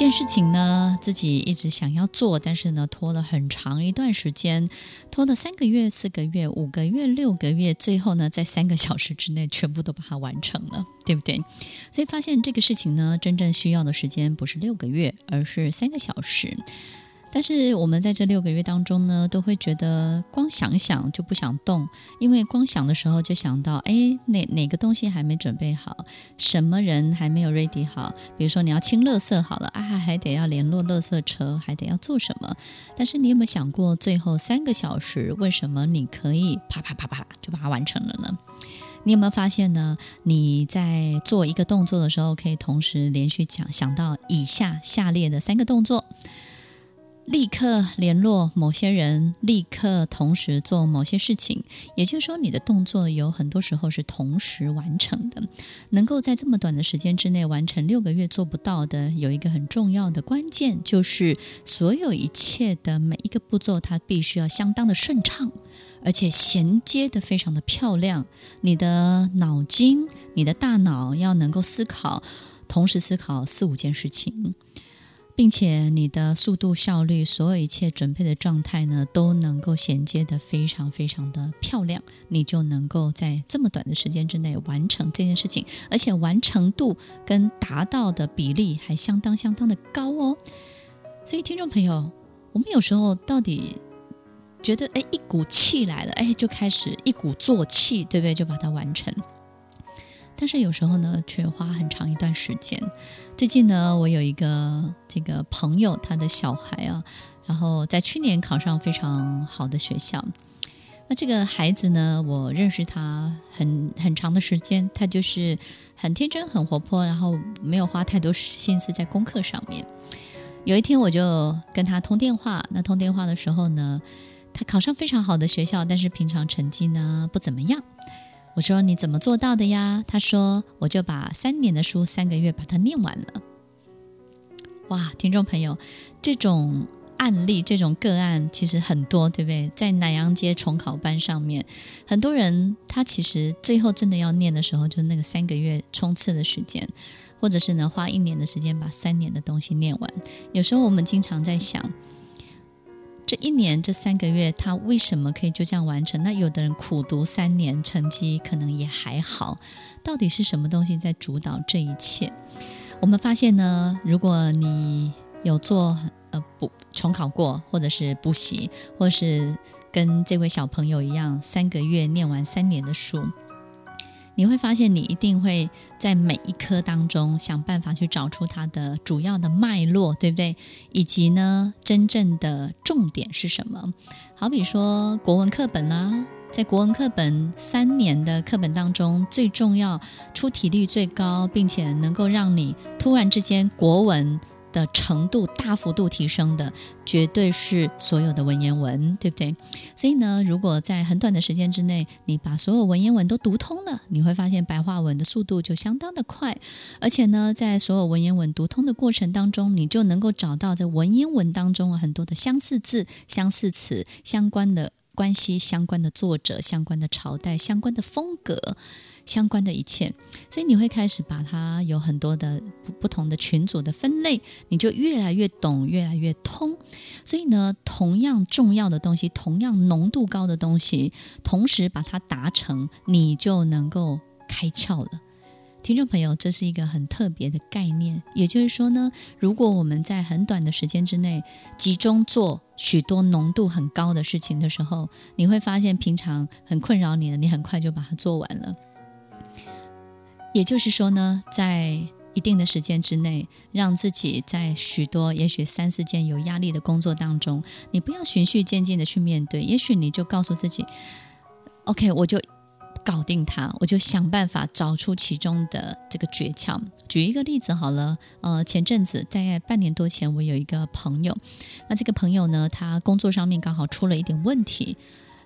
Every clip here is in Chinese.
件事情呢，自己一直想要做，但是呢，拖了很长一段时间，拖了三个月、四个月、五个月、六个月，最后呢，在三个小时之内全部都把它完成了，对不对？所以发现这个事情呢，真正需要的时间不是六个月，而是三个小时。但是我们在这六个月当中呢，都会觉得光想想就不想动，因为光想的时候就想到，哎，哪哪个东西还没准备好，什么人还没有 ready 好，比如说你要清垃圾好了啊，还得要联络垃圾车，还得要做什么？但是你有没有想过，最后三个小时为什么你可以啪啪啪啪就把它完成了呢？你有没有发现呢？你在做一个动作的时候，可以同时连续讲想到以下下列的三个动作。立刻联络某些人，立刻同时做某些事情，也就是说，你的动作有很多时候是同时完成的。能够在这么短的时间之内完成六个月做不到的，有一个很重要的关键，就是所有一切的每一个步骤，它必须要相当的顺畅，而且衔接得非常的漂亮。你的脑筋，你的大脑要能够思考，同时思考四五件事情。并且你的速度、效率，所有一切准备的状态呢，都能够衔接得非常非常的漂亮，你就能够在这么短的时间之内完成这件事情，而且完成度跟达到的比例还相当相当的高哦。所以听众朋友，我们有时候到底觉得，哎，一股气来了，哎，就开始一鼓作气，对不对？就把它完成。但是有时候呢，却花很长一段时间。最近呢，我有一个这个朋友，他的小孩啊，然后在去年考上非常好的学校。那这个孩子呢，我认识他很很长的时间，他就是很天真、很活泼，然后没有花太多心思在功课上面。有一天，我就跟他通电话。那通电话的时候呢，他考上非常好的学校，但是平常成绩呢，不怎么样。我说你怎么做到的呀？他说我就把三年的书三个月把它念完了。哇，听众朋友，这种案例、这种个案其实很多，对不对？在南阳街重考班上面，很多人他其实最后真的要念的时候，就那个三个月冲刺的时间，或者是呢花一年的时间把三年的东西念完。有时候我们经常在想。这一年这三个月，他为什么可以就这样完成？那有的人苦读三年，成绩可能也还好。到底是什么东西在主导这一切？我们发现呢，如果你有做呃补重考过，或者是补习，或是跟这位小朋友一样，三个月念完三年的书。你会发现，你一定会在每一科当中想办法去找出它的主要的脉络，对不对？以及呢，真正的重点是什么？好比说国文课本啦，在国文课本三年的课本当中，最重要、出题率最高，并且能够让你突然之间国文。的程度大幅度提升的，绝对是所有的文言文，对不对？所以呢，如果在很短的时间之内，你把所有文言文都读通了，你会发现白话文的速度就相当的快。而且呢，在所有文言文读通的过程当中，你就能够找到在文言文当中很多的相似字、相似词、相关的关系、相关的作者、相关的朝代、相关的风格。相关的一切，所以你会开始把它有很多的不不同的群组的分类，你就越来越懂，越来越通。所以呢，同样重要的东西，同样浓度高的东西，同时把它达成，你就能够开窍了。听众朋友，这是一个很特别的概念。也就是说呢，如果我们在很短的时间之内集中做许多浓度很高的事情的时候，你会发现平常很困扰你的，你很快就把它做完了。也就是说呢，在一定的时间之内，让自己在许多也许三四件有压力的工作当中，你不要循序渐进的去面对。也许你就告诉自己，OK，我就搞定它，我就想办法找出其中的这个诀窍。举一个例子好了，呃，前阵子大概半年多前，我有一个朋友，那这个朋友呢，他工作上面刚好出了一点问题。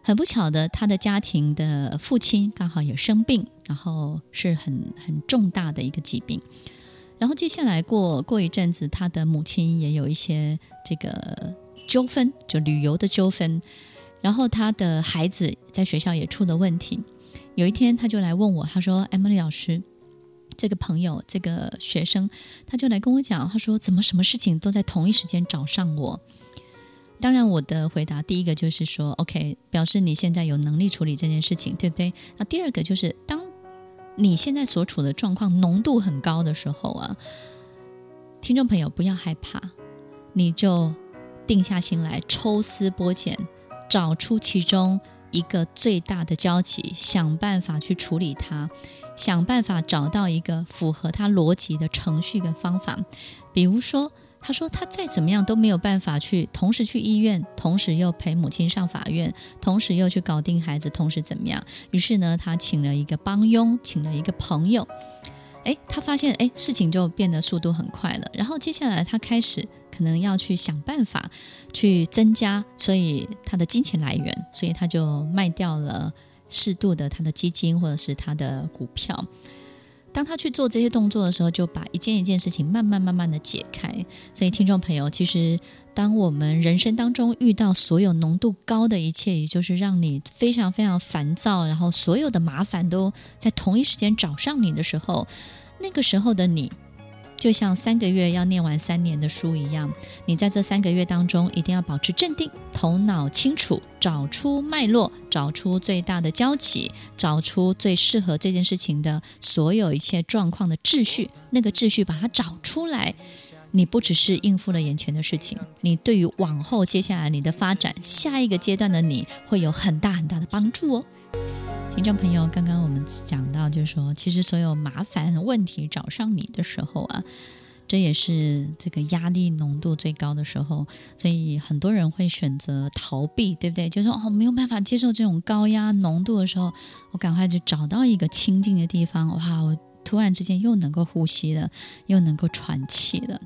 很不巧的，他的家庭的父亲刚好也生病，然后是很很重大的一个疾病。然后接下来过过一阵子，他的母亲也有一些这个纠纷，就旅游的纠纷。然后他的孩子在学校也出了问题。有一天，他就来问我，他说：“Emily 老师，这个朋友，这个学生，他就来跟我讲，他说怎么什么事情都在同一时间找上我？当然，我的回答第一个就是说，OK，表示你现在有能力处理这件事情，对不对？那第二个就是，当你现在所处的状况浓度很高的时候啊，听众朋友不要害怕，你就定下心来，抽丝剥茧，找出其中一个最大的交集，想办法去处理它。想办法找到一个符合它逻辑的程序跟方法，比如说，他说他再怎么样都没有办法去同时去医院，同时又陪母亲上法院，同时又去搞定孩子，同时怎么样？于是呢，他请了一个帮佣，请了一个朋友，诶，他发现诶，事情就变得速度很快了。然后接下来他开始可能要去想办法去增加，所以他的金钱来源，所以他就卖掉了。适度的他的基金或者是他的股票，当他去做这些动作的时候，就把一件一件事情慢慢慢慢的解开。所以，听众朋友，其实当我们人生当中遇到所有浓度高的一切，也就是让你非常非常烦躁，然后所有的麻烦都在同一时间找上你的时候，那个时候的你。就像三个月要念完三年的书一样，你在这三个月当中一定要保持镇定，头脑清楚，找出脉络，找出最大的交集，找出最适合这件事情的所有一切状况的秩序。那个秩序把它找出来，你不只是应付了眼前的事情，你对于往后接下来你的发展，下一个阶段的你会有很大很大的帮助哦。听众朋友，刚刚我们讲到，就是说，其实所有麻烦问题找上你的时候啊，这也是这个压力浓度最高的时候，所以很多人会选择逃避，对不对？就是说，哦，没有办法接受这种高压浓度的时候，我赶快就找到一个清静的地方，哇，我突然之间又能够呼吸了，又能够喘气了。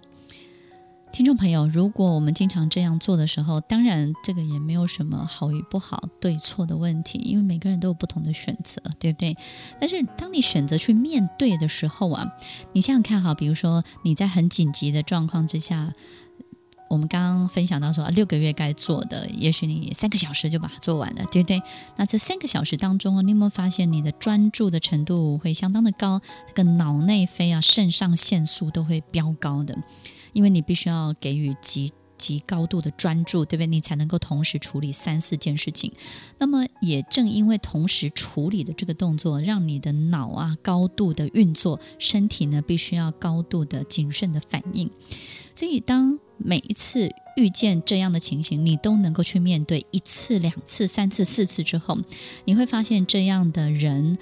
听众朋友，如果我们经常这样做的时候，当然这个也没有什么好与不好、对错的问题，因为每个人都有不同的选择，对不对？但是当你选择去面对的时候啊，你想想看哈，比如说你在很紧急的状况之下，我们刚刚分享到说，六个月该做的，也许你三个小时就把它做完了，对不对？那这三个小时当中啊，你有没有发现你的专注的程度会相当的高？这个脑内啡啊，肾上腺素都会飙高的。因为你必须要给予极极高度的专注，对不对？你才能够同时处理三四件事情。那么也正因为同时处理的这个动作，让你的脑啊高度的运作，身体呢必须要高度的谨慎的反应。所以当每一次遇见这样的情形，你都能够去面对一次、两次、三次、四次之后，你会发现这样的人。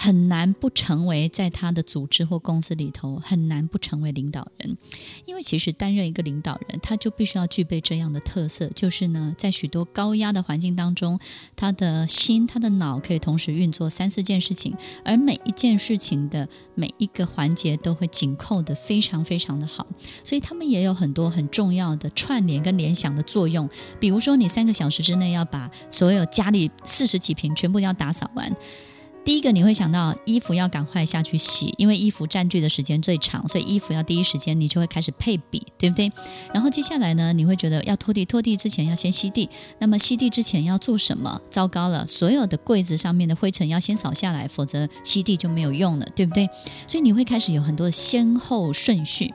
很难不成为在他的组织或公司里头，很难不成为领导人，因为其实担任一个领导人，他就必须要具备这样的特色，就是呢，在许多高压的环境当中，他的心、他的脑可以同时运作三四件事情，而每一件事情的每一个环节都会紧扣得非常非常的好，所以他们也有很多很重要的串联跟联想的作用。比如说，你三个小时之内要把所有家里四十几平全部要打扫完。第一个你会想到衣服要赶快下去洗，因为衣服占据的时间最长，所以衣服要第一时间你就会开始配比，对不对？然后接下来呢，你会觉得要拖地，拖地之前要先吸地，那么吸地之前要做什么？糟糕了，所有的柜子上面的灰尘要先扫下来，否则吸地就没有用了，对不对？所以你会开始有很多的先后顺序。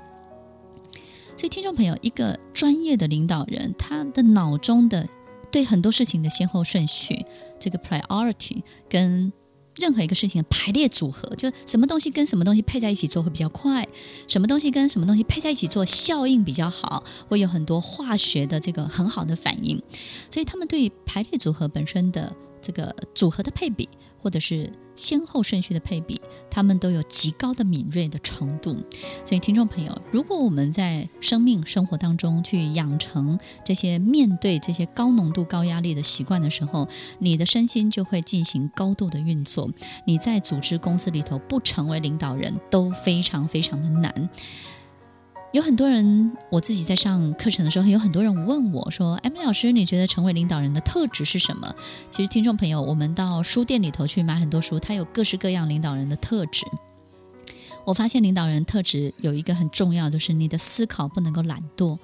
所以听众朋友，一个专业的领导人，他的脑中的对很多事情的先后顺序，这个 priority 跟任何一个事情的排列组合，就什么东西跟什么东西配在一起做会比较快，什么东西跟什么东西配在一起做效应比较好，会有很多化学的这个很好的反应，所以他们对排列组合本身的。这个组合的配比，或者是先后顺序的配比，他们都有极高的敏锐的程度。所以，听众朋友，如果我们在生命生活当中去养成这些面对这些高浓度、高压力的习惯的时候，你的身心就会进行高度的运作。你在组织公司里头不成为领导人都非常非常的难。有很多人，我自己在上课程的时候，有很多人问我说：“M 老师，你觉得成为领导人的特质是什么？”其实，听众朋友，我们到书店里头去买很多书，它有各式各样领导人的特质。我发现领导人特质有一个很重要，就是你的思考不能够懒惰。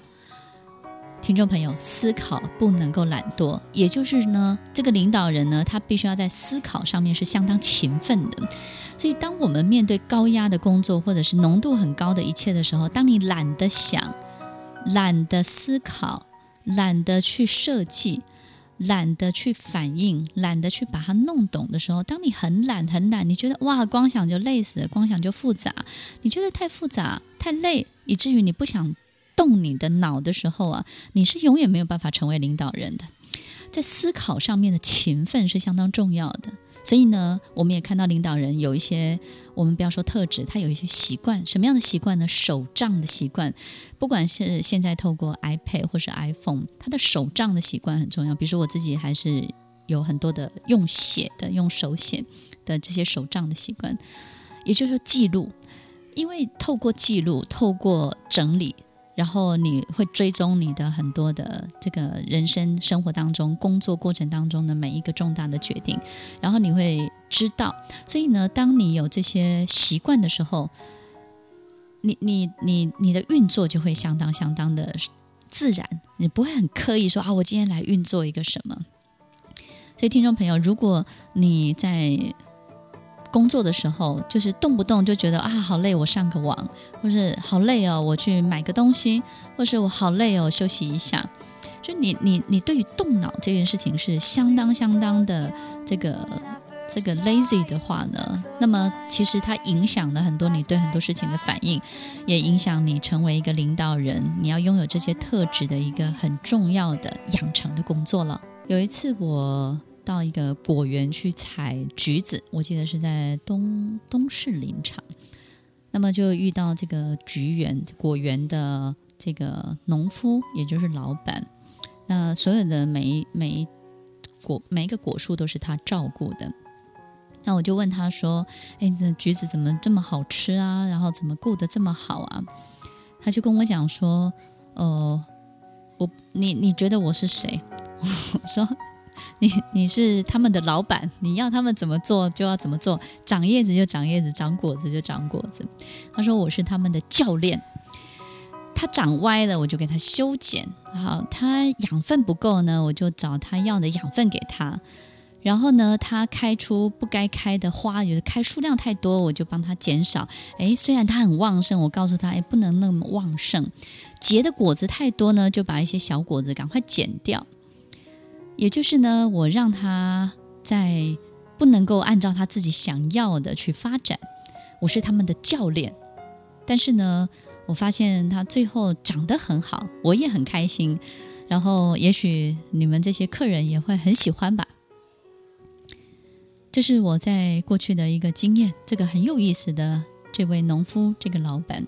听众朋友，思考不能够懒惰，也就是呢，这个领导人呢，他必须要在思考上面是相当勤奋的。所以，当我们面对高压的工作或者是浓度很高的一切的时候，当你懒得想、懒得思考、懒得去设计、懒得去反应、懒得去把它弄懂的时候，当你很懒、很懒，你觉得哇，光想就累死了，光想就复杂，你觉得太复杂、太累，以至于你不想。动你的脑的时候啊，你是永远没有办法成为领导人的。在思考上面的勤奋是相当重要的。所以呢，我们也看到领导人有一些，我们不要说特质，他有一些习惯。什么样的习惯呢？手账的习惯。不管是现在透过 iPad 或是 iPhone，他的手账的习惯很重要。比如说我自己还是有很多的用写的、用手写的这些手账的习惯，也就是说记录。因为透过记录，透过整理。然后你会追踪你的很多的这个人生生活当中、工作过程当中的每一个重大的决定，然后你会知道。所以呢，当你有这些习惯的时候，你你你你的运作就会相当相当的自然，你不会很刻意说啊，我今天来运作一个什么。所以，听众朋友，如果你在工作的时候，就是动不动就觉得啊，好累，我上个网，或是好累哦，我去买个东西，或是我好累哦，休息一下。就你你你对于动脑这件事情是相当相当的这个这个 lazy 的话呢，那么其实它影响了很多你对很多事情的反应，也影响你成为一个领导人，你要拥有这些特质的一个很重要的养成的工作了。有一次我。到一个果园去采橘子，我记得是在东东势林场，那么就遇到这个橘园果园的这个农夫，也就是老板。那所有的每一每一果每一个果树都是他照顾的。那我就问他说：“哎，这橘子怎么这么好吃啊？然后怎么顾得这么好啊？”他就跟我讲说：“呃，我你你觉得我是谁？” 我说。你你是他们的老板，你要他们怎么做就要怎么做，长叶子就长叶子，长果子就长果子。他说我是他们的教练，他长歪了我就给他修剪，好，他养分不够呢，我就找他要的养分给他。然后呢，他开出不该开的花，有的开数量太多，我就帮他减少。诶，虽然他很旺盛，我告诉他，诶，不能那么旺盛。结的果子太多呢，就把一些小果子赶快剪掉。也就是呢，我让他在不能够按照他自己想要的去发展，我是他们的教练。但是呢，我发现他最后长得很好，我也很开心。然后，也许你们这些客人也会很喜欢吧。这是我在过去的一个经验，这个很有意思的这位农夫，这个老板。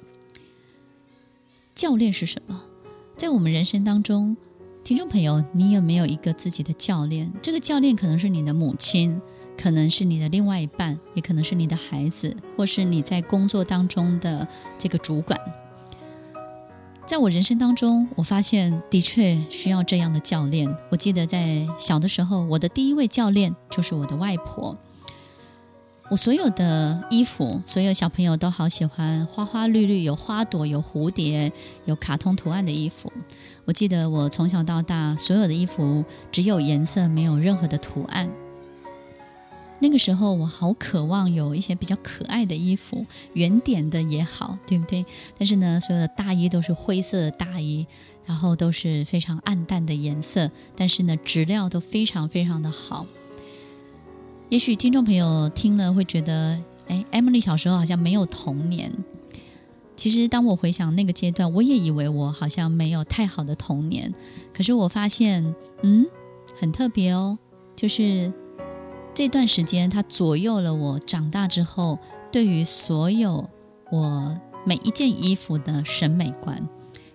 教练是什么？在我们人生当中。听众朋友，你有没有一个自己的教练？这个教练可能是你的母亲，可能是你的另外一半，也可能是你的孩子，或是你在工作当中的这个主管。在我人生当中，我发现的确需要这样的教练。我记得在小的时候，我的第一位教练就是我的外婆。我所有的衣服，所有小朋友都好喜欢花花绿绿，有花朵、有蝴蝶、有卡通图案的衣服。我记得我从小到大，所有的衣服只有颜色，没有任何的图案。那个时候，我好渴望有一些比较可爱的衣服，圆点的也好，对不对？但是呢，所有的大衣都是灰色的大衣，然后都是非常暗淡的颜色，但是呢，质料都非常非常的好。也许听众朋友听了会觉得，哎，Emily 小时候好像没有童年。其实当我回想那个阶段，我也以为我好像没有太好的童年。可是我发现，嗯，很特别哦，就是这段时间它左右了我长大之后对于所有我每一件衣服的审美观，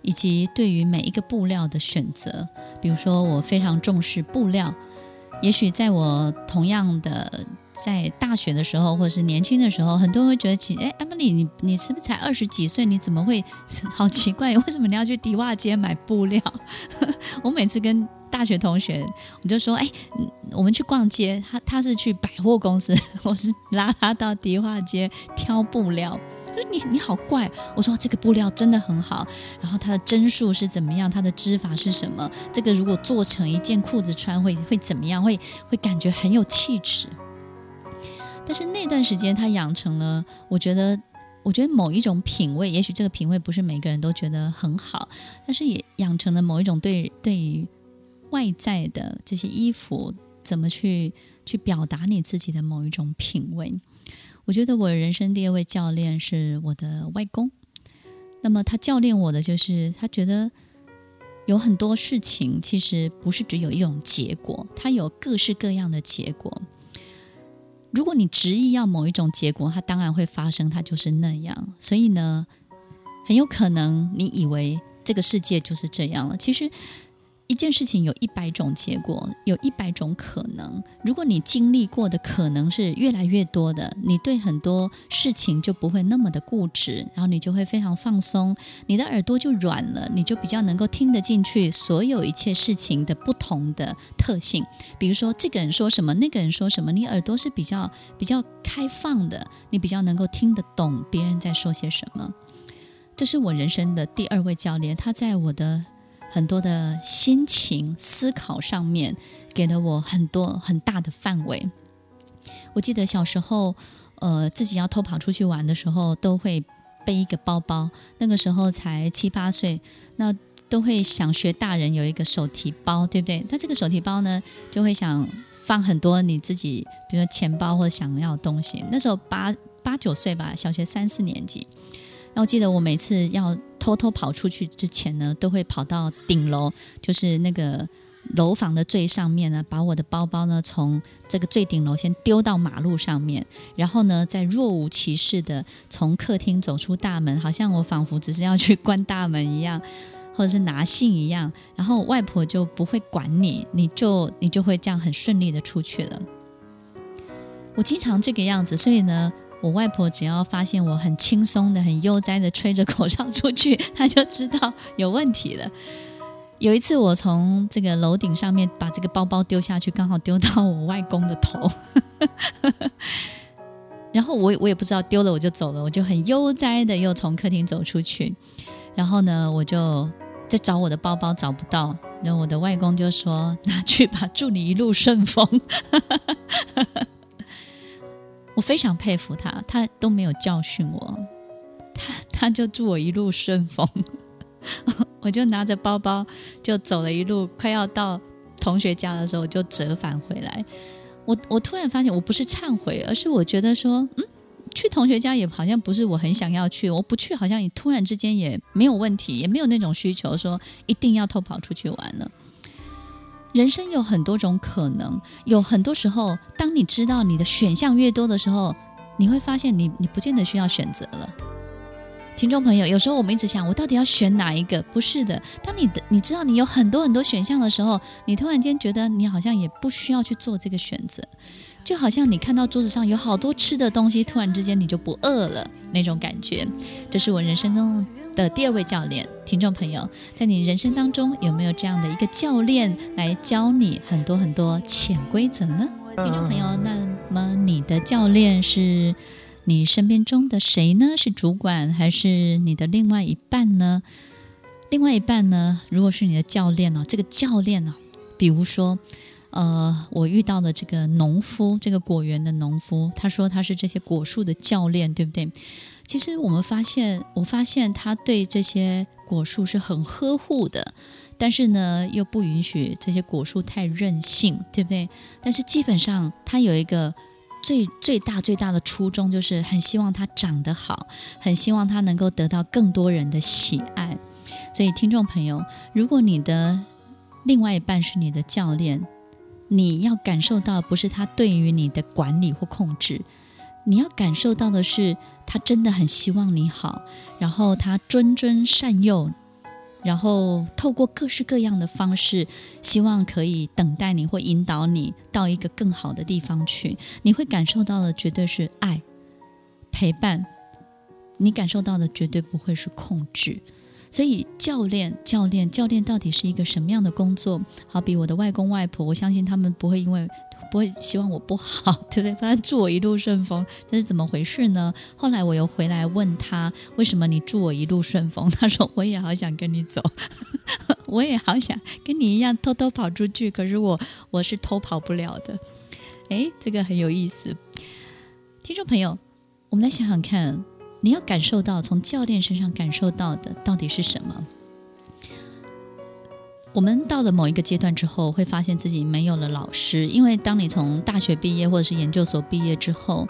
以及对于每一个布料的选择。比如说，我非常重视布料。也许在我同样的在大学的时候，或者是年轻的时候，很多人会觉得起，哎，Emily，你你是不是才二十几岁？你怎么会 好奇怪？为什么你要去迪化街买布料？我每次跟大学同学，我就说，哎，我们去逛街，他他是去百货公司，我是拉他到迪化街挑布料。他说你你好怪，我说这个布料真的很好，然后它的针数是怎么样，它的织法是什么？这个如果做成一件裤子穿会会怎么样？会会感觉很有气质。但是那段时间他养成了，我觉得我觉得某一种品味，也许这个品味不是每个人都觉得很好，但是也养成了某一种对对于外在的这些衣服怎么去去表达你自己的某一种品味。我觉得我人生第二位教练是我的外公。那么他教练我的就是，他觉得有很多事情其实不是只有一种结果，它有各式各样的结果。如果你执意要某一种结果，它当然会发生，它就是那样。所以呢，很有可能你以为这个世界就是这样了，其实。一件事情有一百种结果，有一百种可能。如果你经历过的可能是越来越多的，你对很多事情就不会那么的固执，然后你就会非常放松，你的耳朵就软了，你就比较能够听得进去所有一切事情的不同的特性。比如说，这个人说什么，那个人说什么，你耳朵是比较比较开放的，你比较能够听得懂别人在说些什么。这是我人生的第二位教练，他在我的。很多的心情思考上面，给了我很多很大的范围。我记得小时候，呃，自己要偷跑出去玩的时候，都会背一个包包。那个时候才七八岁，那都会想学大人有一个手提包，对不对？那这个手提包呢，就会想放很多你自己，比如说钱包或者想要的东西。那时候八八九岁吧，小学三四年级。那我记得我每次要偷偷跑出去之前呢，都会跑到顶楼，就是那个楼房的最上面呢，把我的包包呢从这个最顶楼先丢到马路上面，然后呢再若无其事的从客厅走出大门，好像我仿佛只是要去关大门一样，或者是拿信一样，然后外婆就不会管你，你就你就会这样很顺利的出去了。我经常这个样子，所以呢。我外婆只要发现我很轻松的、很悠哉的吹着口哨出去，她就知道有问题了。有一次，我从这个楼顶上面把这个包包丢下去，刚好丢到我外公的头，然后我我也不知道丢了我就走了，我就很悠哉的又从客厅走出去。然后呢，我就在找我的包包找不到，然后我的外公就说：“ 拿去吧，祝你一路顺风。”非常佩服他，他都没有教训我，他他就祝我一路顺风，我就拿着包包就走了一路，快要到同学家的时候，就折返回来。我我突然发现，我不是忏悔，而是我觉得说，嗯，去同学家也好像不是我很想要去，我不去好像也突然之间也没有问题，也没有那种需求说一定要偷跑出去玩了。人生有很多种可能，有很多时候，当你知道你的选项越多的时候，你会发现你你不见得需要选择了。听众朋友，有时候我们一直想，我到底要选哪一个？不是的，当你的你知道你有很多很多选项的时候，你突然间觉得你好像也不需要去做这个选择，就好像你看到桌子上有好多吃的东西，突然之间你就不饿了那种感觉。这是我人生中的第二位教练，听众朋友，在你人生当中有没有这样的一个教练来教你很多很多潜规则呢？听众朋友，那么你的教练是你身边中的谁呢？是主管还是你的另外一半呢？另外一半呢？如果是你的教练呢？这个教练呢？比如说，呃，我遇到的这个农夫，这个果园的农夫，他说他是这些果树的教练，对不对？其实我们发现，我发现他对这些果树是很呵护的，但是呢，又不允许这些果树太任性，对不对？但是基本上，他有一个最最大最大的初衷，就是很希望他长得好，很希望他能够得到更多人的喜爱。所以，听众朋友，如果你的另外一半是你的教练，你要感受到不是他对于你的管理或控制。你要感受到的是，他真的很希望你好，然后他谆谆善诱，然后透过各式各样的方式，希望可以等待你或引导你到一个更好的地方去。你会感受到的绝对是爱、陪伴，你感受到的绝对不会是控制。所以，教练，教练，教练到底是一个什么样的工作？好比我的外公外婆，我相信他们不会因为不会希望我不好，对不对？反正祝我一路顺风，这是怎么回事呢？后来我又回来问他，为什么你祝我一路顺风？他说我也好想跟你走，我也好想跟你一样偷偷跑出去，可是我我是偷跑不了的。诶，这个很有意思。听众朋友，我们来想想看，你要感受到从教练身上感受到的到底是什么？我们到了某一个阶段之后，会发现自己没有了老师，因为当你从大学毕业或者是研究所毕业之后，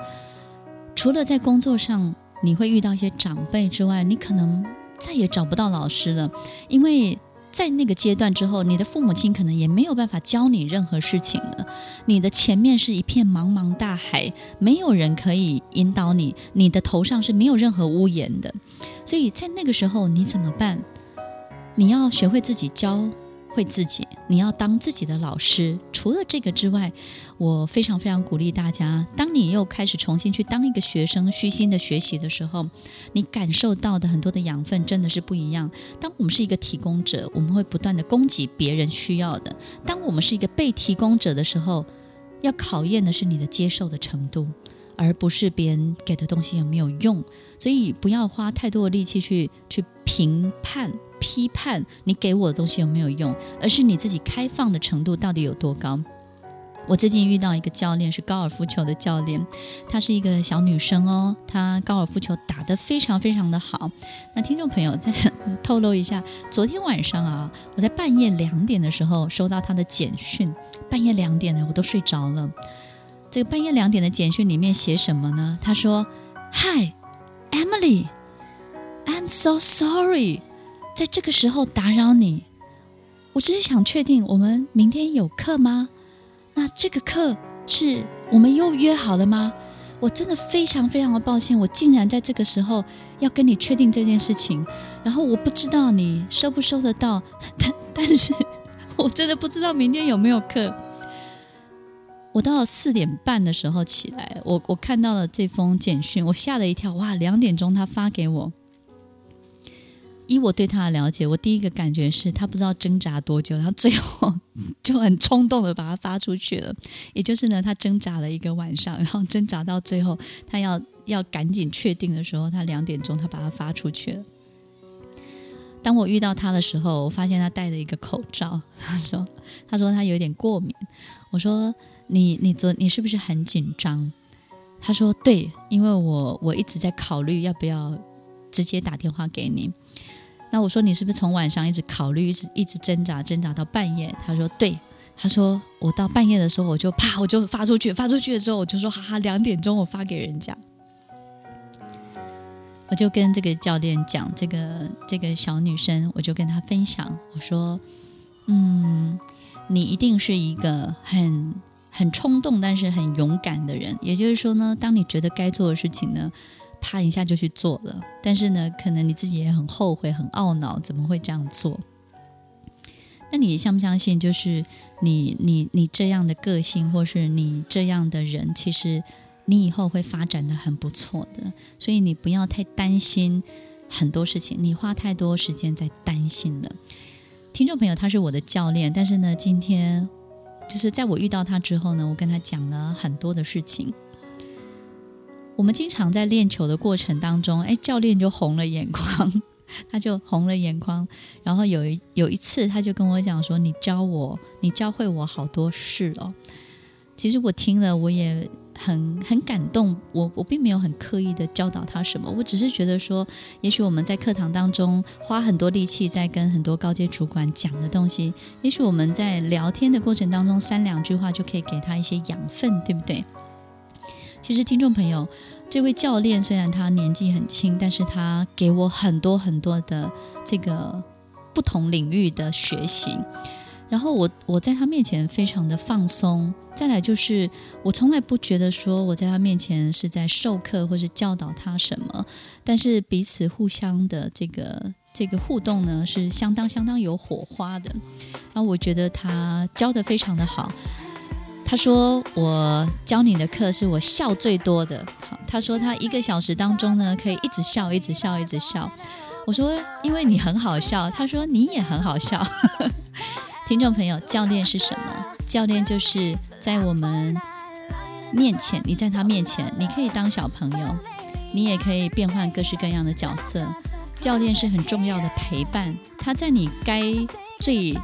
除了在工作上你会遇到一些长辈之外，你可能再也找不到老师了，因为在那个阶段之后，你的父母亲可能也没有办法教你任何事情了，你的前面是一片茫茫大海，没有人可以引导你，你的头上是没有任何屋檐的，所以在那个时候你怎么办？你要学会自己教。会自己，你要当自己的老师。除了这个之外，我非常非常鼓励大家，当你又开始重新去当一个学生，虚心的学习的时候，你感受到的很多的养分真的是不一样。当我们是一个提供者，我们会不断的供给别人需要的；当我们是一个被提供者的时候，要考验的是你的接受的程度。而不是别人给的东西有没有用，所以不要花太多的力气去去评判、批判你给我的东西有没有用，而是你自己开放的程度到底有多高。我最近遇到一个教练，是高尔夫球的教练，她是一个小女生哦，她高尔夫球打得非常非常的好。那听众朋友再透露一下，昨天晚上啊，我在半夜两点的时候收到她的简讯，半夜两点呢，我都睡着了。这个半夜两点的简讯里面写什么呢？她说：“Hi, Emily, I'm so sorry，在这个时候打扰你。我只是想确定，我们明天有课吗？那这个课是我们又约好了吗？我真的非常非常的抱歉，我竟然在这个时候要跟你确定这件事情。然后我不知道你收不收得到，但 但是我真的不知道明天有没有课。”我到了四点半的时候起来，我我看到了这封简讯，我吓了一跳。哇，两点钟他发给我。以我对他的了解，我第一个感觉是他不知道挣扎多久，然后最后就很冲动的把它发出去了。也就是呢，他挣扎了一个晚上，然后挣扎到最后，他要要赶紧确定的时候，他两点钟他把它发出去了。当我遇到他的时候，我发现他戴了一个口罩。他说：“他说他有点过敏。”我说：“你你昨你是不是很紧张？”他说：“对，因为我我一直在考虑要不要直接打电话给你。”那我说：“你是不是从晚上一直考虑，一直一直挣扎挣扎到半夜？”他说：“对。”他说：“我到半夜的时候，我就啪，我就发出去，发出去的时候，我就说：哈哈，两点钟我发给人家。”我就跟这个教练讲，这个这个小女生，我就跟她分享，我说：“嗯，你一定是一个很很冲动，但是很勇敢的人。也就是说呢，当你觉得该做的事情呢，啪一下就去做了。但是呢，可能你自己也很后悔、很懊恼，怎么会这样做？那你相不相信？就是你你你这样的个性，或是你这样的人，其实。”你以后会发展的很不错的，所以你不要太担心很多事情，你花太多时间在担心了。听众朋友，他是我的教练，但是呢，今天就是在我遇到他之后呢，我跟他讲了很多的事情。我们经常在练球的过程当中，哎，教练就红了眼眶，他就红了眼眶。然后有一有一次，他就跟我讲说：“你教我，你教会我好多事哦。”其实我听了，我也。很很感动，我我并没有很刻意的教导他什么，我只是觉得说，也许我们在课堂当中花很多力气在跟很多高阶主管讲的东西，也许我们在聊天的过程当中三两句话就可以给他一些养分，对不对？其实听众朋友，这位教练虽然他年纪很轻，但是他给我很多很多的这个不同领域的学习。然后我我在他面前非常的放松，再来就是我从来不觉得说我在他面前是在授课或是教导他什么，但是彼此互相的这个这个互动呢是相当相当有火花的。那我觉得他教得非常的好，他说我教你的课是我笑最多的。好，他说他一个小时当中呢可以一直笑一直笑一直笑。我说因为你很好笑，他说你也很好笑。听众朋友，教练是什么？教练就是在我们面前，你在他面前，你可以当小朋友，你也可以变换各式各样的角色。教练是很重要的陪伴，他在你该最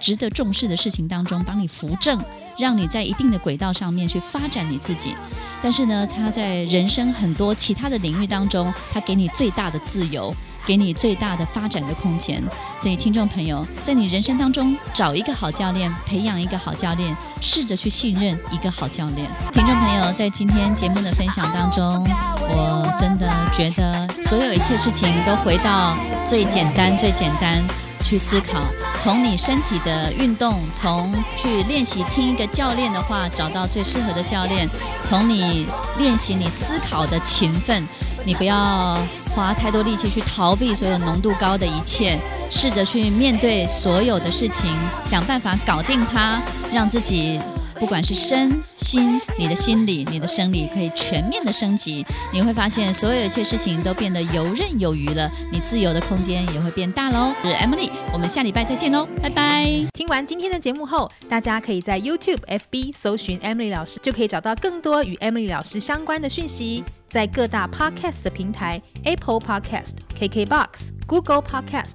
值得重视的事情当中帮你扶正，让你在一定的轨道上面去发展你自己。但是呢，他在人生很多其他的领域当中，他给你最大的自由。给你最大的发展的空间，所以听众朋友，在你人生当中找一个好教练，培养一个好教练，试着去信任一个好教练。听众朋友，在今天节目的分享当中，我真的觉得所有一切事情都回到最简单、最简单。去思考，从你身体的运动，从去练习听一个教练的话，找到最适合的教练；从你练习你思考的勤奋，你不要花太多力气去逃避所有浓度高的一切，试着去面对所有的事情，想办法搞定它，让自己。不管是身心，你的心理、你的生理可以全面的升级，你会发现所有一切事情都变得游刃有余了，你自由的空间也会变大喽。我是 Emily，我们下礼拜再见喽，拜拜。听完今天的节目后，大家可以在 YouTube、FB 搜寻 Emily 老师，就可以找到更多与 Emily 老师相关的讯息。在各大 Podcast 的平台，Apple Podcast、KKBox、Google Podcast、